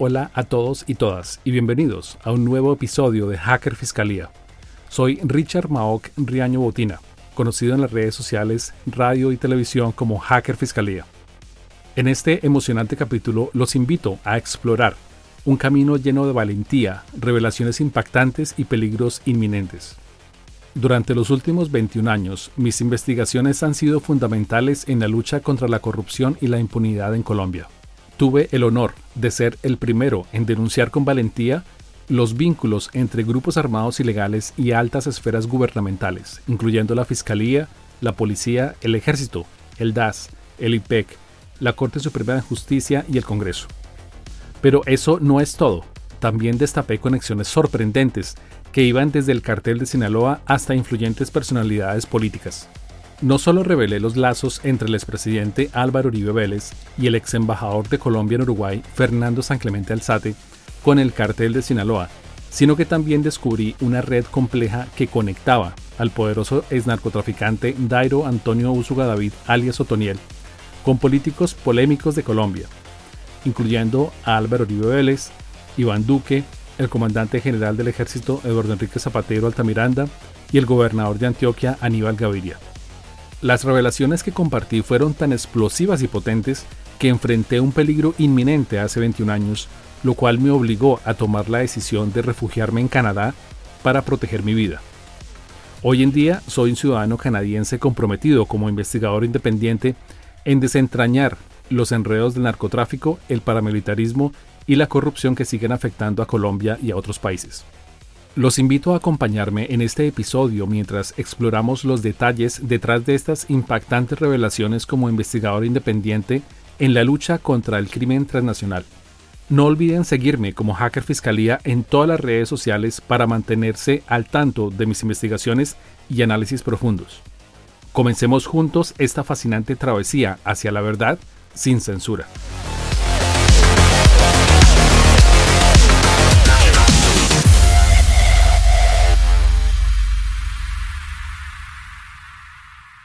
Hola a todos y todas y bienvenidos a un nuevo episodio de Hacker Fiscalía. Soy Richard Maok Riaño Botina, conocido en las redes sociales, radio y televisión como Hacker Fiscalía. En este emocionante capítulo los invito a explorar un camino lleno de valentía, revelaciones impactantes y peligros inminentes. Durante los últimos 21 años, mis investigaciones han sido fundamentales en la lucha contra la corrupción y la impunidad en Colombia. Tuve el honor de ser el primero en denunciar con valentía los vínculos entre grupos armados ilegales y altas esferas gubernamentales, incluyendo la Fiscalía, la Policía, el Ejército, el DAS, el IPEC, la Corte Suprema de Justicia y el Congreso. Pero eso no es todo. También destapé conexiones sorprendentes que iban desde el cartel de Sinaloa hasta influyentes personalidades políticas. No solo revelé los lazos entre el expresidente Álvaro Uribe Vélez y el ex embajador de Colombia en Uruguay, Fernando San Clemente Alzate, con el cartel de Sinaloa, sino que también descubrí una red compleja que conectaba al poderoso ex narcotraficante Dairo Antonio Usuga David alias Otoniel con políticos polémicos de Colombia, incluyendo a Álvaro Uribe Vélez, Iván Duque, el comandante general del ejército Eduardo Enrique Zapatero Altamiranda y el gobernador de Antioquia Aníbal Gaviria. Las revelaciones que compartí fueron tan explosivas y potentes que enfrenté un peligro inminente hace 21 años, lo cual me obligó a tomar la decisión de refugiarme en Canadá para proteger mi vida. Hoy en día soy un ciudadano canadiense comprometido como investigador independiente en desentrañar los enredos del narcotráfico, el paramilitarismo y la corrupción que siguen afectando a Colombia y a otros países. Los invito a acompañarme en este episodio mientras exploramos los detalles detrás de estas impactantes revelaciones como investigador independiente en la lucha contra el crimen transnacional. No olviden seguirme como Hacker Fiscalía en todas las redes sociales para mantenerse al tanto de mis investigaciones y análisis profundos. Comencemos juntos esta fascinante travesía hacia la verdad sin censura.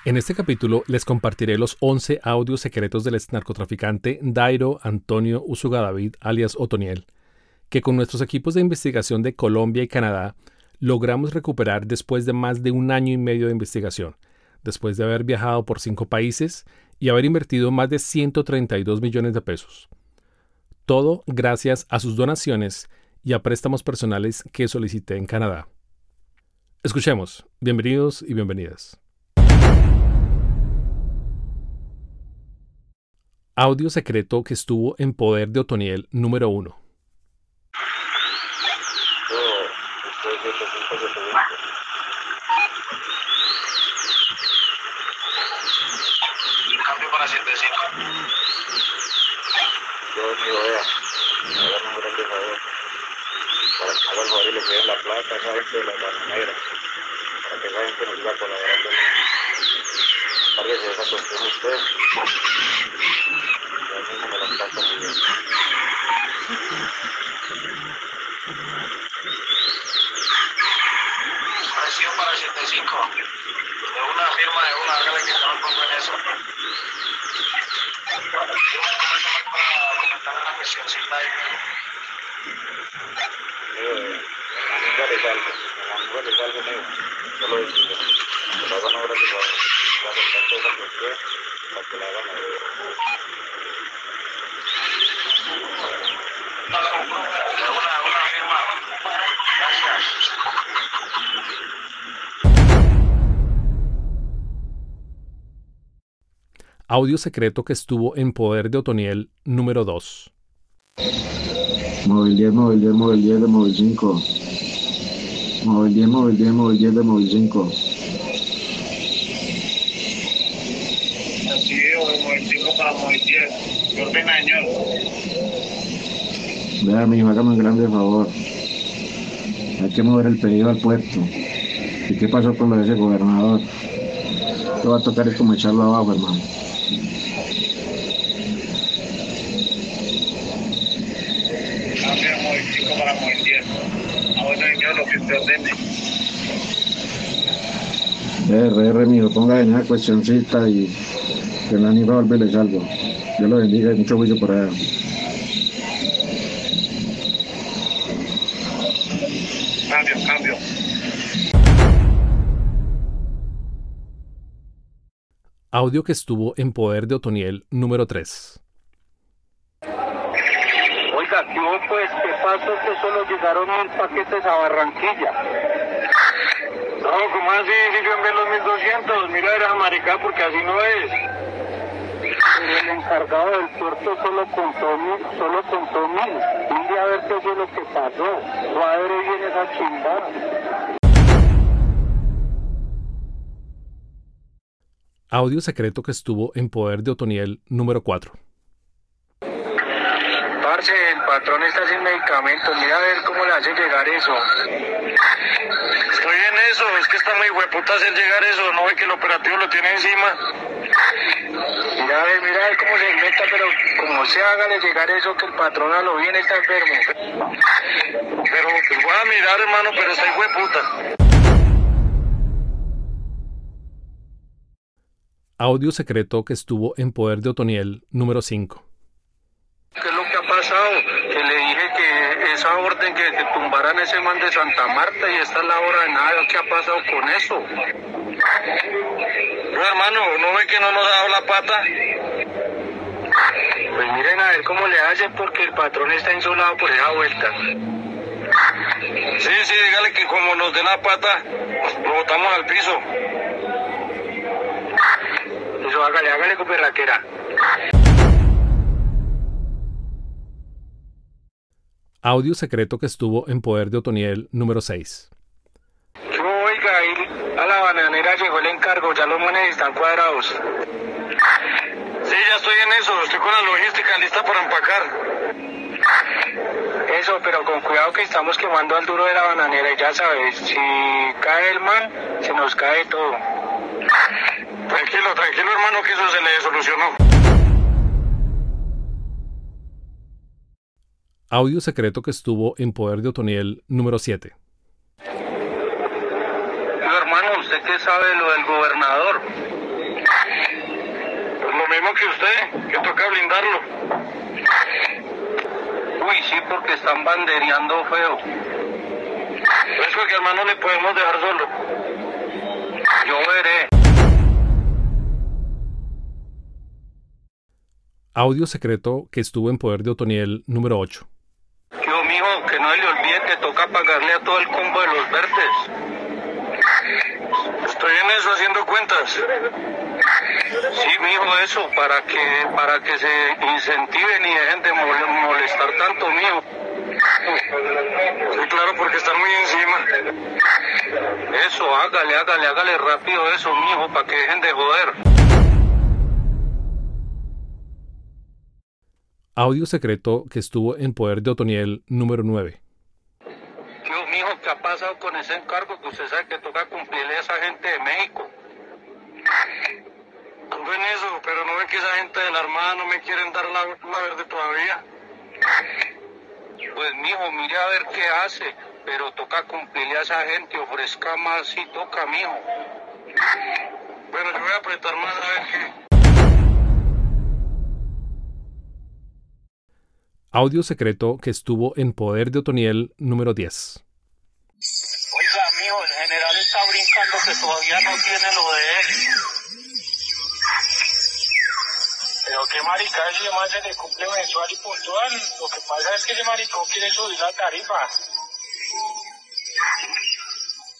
En este capítulo les compartiré los 11 audios secretos del ex narcotraficante Dairo Antonio Usuga David, alias Otoniel, que con nuestros equipos de investigación de Colombia y Canadá logramos recuperar después de más de un año y medio de investigación, después de haber viajado por cinco países y haber invertido más de 132 millones de pesos. Todo gracias a sus donaciones y a préstamos personales que solicité en Canadá. Escuchemos. Bienvenidos y bienvenidas. Audio secreto que estuvo en poder de Otoniel número 1. Cambio para 75. Yo ni idea. Hagan un grande favor. Para que hagan favor y le queden la plata a esa gente de la mano negra. Para que esa gente nos colaborando. Cárguese esa cuestión usted. Ya mismo me la plata muy bien. Presión para 85. De una firma de una, hágale que yo no pongo en eso. Para comentar una cuestioncita ahí. Eh, a mí me les algo, a mí me les algo mío. Yo lo decido. Que lo hagan ahora que lo. Audio secreto que estuvo en poder de Otoniel número 2. Móvil 10, móvil 10, móvil 10 de móvil 5. Móvil 10, móvil 10, móvil 10 de móvil 5. Así o el 5 para móvil 10. ¿Qué ordena, señor? Vea, mijo, hágame un grande favor. Hay que mover el pedido al puerto. ¿Y qué pasó con lo de ese gobernador? Lo va a tocar es como echarlo abajo, hermano. Móvil 5 para móvil 10. A bueno, señor, lo que usted ordene. RR, mijo, ponga en esa cuestioncita y que la el Aníbal Vélez algo. Dios lo bendiga y mucho gusto por allá. Cambio, cambio. Audio que estuvo en poder de Otoniel número 3. Oiga, no, pues, ¿qué pasó? Que solo llegaron mil paquetes a Barranquilla. No, ¿cómo así? Si yo envié los 1200, mira, era maricá porque así no es. El encargado del puerto solo contó mil, solo contó mil. Un día a ver qué fue lo que pasó. Cuadre bien esa chingada. Audio secreto que estuvo en poder de Otoniel número 4. Parce, el patrón está sin medicamentos. Mira a ver cómo le hace llegar eso. Estoy en eso. Es que está muy hueputa hacer llegar eso. No ve que el operativo lo tiene encima. Mira a ver, mira a ver cómo se meta, pero como se hágale llegar eso, que el patrón a lo bien está enfermo. Pero pues voy a mirar, hermano, pero está hueputa. Audio secreto que estuvo en poder de Otoniel número 5. ¿Qué es lo que ha pasado? Que le dije que esa orden que, que tumbaran ese man de Santa Marta y esta es la hora de nada. ¿Qué ha pasado con eso? No, hermano, ¿no ve que no nos ha dado la pata? Pues miren a ver cómo le hacen porque el patrón está insolado por esa vuelta. Sí, sí, dígale que como nos dé la pata, lo botamos al piso. Eso, hágale, hágale con perraquera. Audio secreto que estuvo en poder de Otoniel número 6. Yo, oiga, ahí a la bananera llegó el encargo, ya los manes están cuadrados. Sí, ya estoy en eso, estoy con la logística lista para empacar. Eso, pero con cuidado que estamos quemando al duro de la bananera y ya sabes, si cae el man, se nos cae todo. Tranquilo, tranquilo hermano, que eso se le solucionó. Audio secreto que estuvo en poder de Otoniel número 7. Yo, hermano, ¿usted qué sabe de lo del gobernador? Pues lo mismo que usted, que toca blindarlo. Uy, sí, porque están bandereando feo. Eso que hermano le podemos dejar solo. Yo veré. Audio secreto que estuvo en poder de Otoniel número 8. Yo, mijo, que no le olvide que toca pagarle a todo el combo de los verdes. Estoy en eso haciendo cuentas. Sí, mijo, eso, para que, para que se incentiven y dejen de mol- molestar tanto, mijo. Sí, claro, porque están muy encima. Eso, hágale, hágale, hágale rápido eso, mijo, para que dejen de joder. Audio secreto que estuvo en poder de Otoniel número 9. Yo, mijo, ¿qué ha pasado con ese encargo que usted sabe que toca cumplirle a esa gente de México? Ando en eso, pero no ven que esa gente de la Armada no me quieren dar la, verde todavía. Pues, mijo, mire a ver qué hace, pero toca cumplirle a esa gente, ofrezca más si toca, mijo. Bueno, yo voy a apretar más a ver qué. Audio secreto que estuvo en poder de Otoniel número 10. Está brincando que todavía no tiene lo de él. Pero qué marica, ese man se le cumple mensual y puntual. Lo que pasa es que ese maricón quiere subir la tarifa.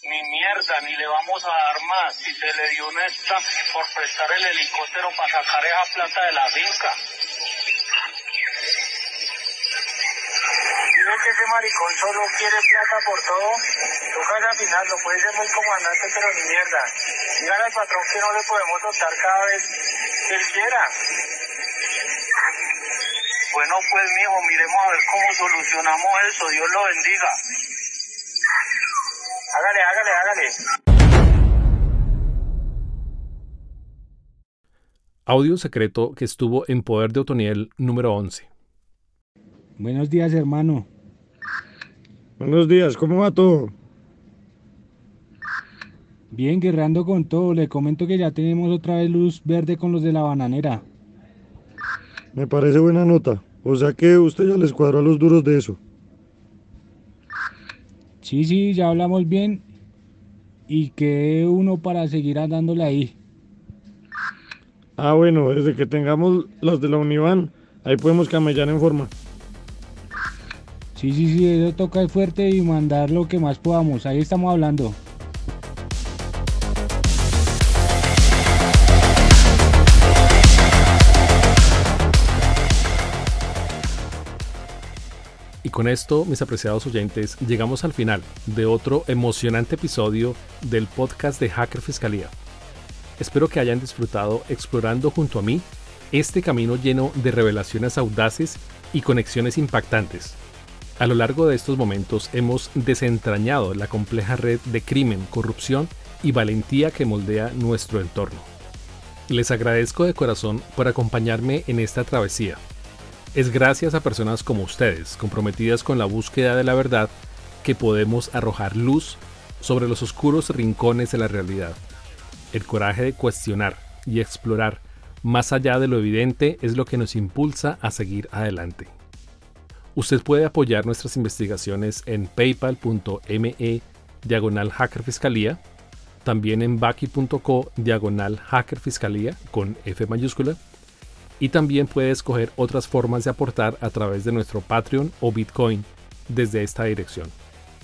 Ni mierda, ni le vamos a dar más. Si se le dio una stamp por prestar el helicóptero para sacar esa plata de la finca. Digo que ese maricón solo quiere plata por todo. Toca afinarlo, puede ser muy comandante, pero ni mierda. Dígale al patrón que no le podemos soltar cada vez que él quiera. Bueno, pues, mijo, miremos a ver cómo solucionamos eso. Dios lo bendiga. Hágale, hágale, hágale. Audio secreto que estuvo en poder de Otoniel número 11. Buenos días, hermano. Buenos días, ¿cómo va todo? Bien, guerreando con todo. Le comento que ya tenemos otra vez luz verde con los de la bananera. Me parece buena nota. O sea que usted ya les cuadró a los duros de eso. Sí, sí, ya hablamos bien. Y que uno para seguir andándole ahí. Ah, bueno, desde que tengamos los de la Univan, ahí podemos camellar en forma. Sí, sí, sí, eso toca fuerte y mandar lo que más podamos. Ahí estamos hablando. Y con esto, mis apreciados oyentes, llegamos al final de otro emocionante episodio del podcast de Hacker Fiscalía. Espero que hayan disfrutado explorando junto a mí este camino lleno de revelaciones audaces y conexiones impactantes. A lo largo de estos momentos hemos desentrañado la compleja red de crimen, corrupción y valentía que moldea nuestro entorno. Les agradezco de corazón por acompañarme en esta travesía es gracias a personas como ustedes, comprometidas con la búsqueda de la verdad, que podemos arrojar luz sobre los oscuros rincones de la realidad. El coraje de cuestionar y explorar más allá de lo evidente es lo que nos impulsa a seguir adelante. Usted puede apoyar nuestras investigaciones en paypal.me diagonal hackerfiscalía, también en baki.co diagonal hackerfiscalía con F mayúscula y también puede escoger otras formas de aportar a través de nuestro Patreon o Bitcoin desde esta dirección.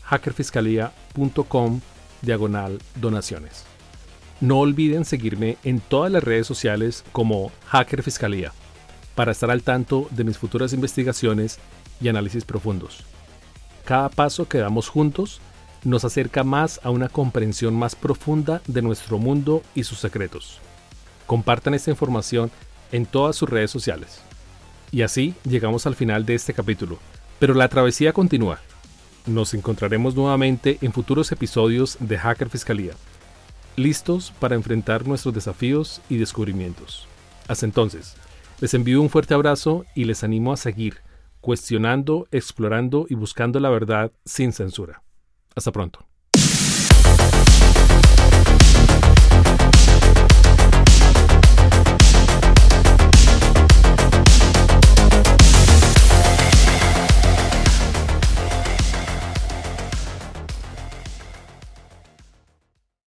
hackerfiscalía.com diagonal donaciones. No olviden seguirme en todas las redes sociales como Hacker Fiscalía para estar al tanto de mis futuras investigaciones y análisis profundos. Cada paso que damos juntos nos acerca más a una comprensión más profunda de nuestro mundo y sus secretos. Compartan esta información en todas sus redes sociales. Y así llegamos al final de este capítulo, pero la travesía continúa. Nos encontraremos nuevamente en futuros episodios de Hacker Fiscalía, listos para enfrentar nuestros desafíos y descubrimientos. Hasta entonces, les envío un fuerte abrazo y les animo a seguir cuestionando, explorando y buscando la verdad sin censura. Hasta pronto.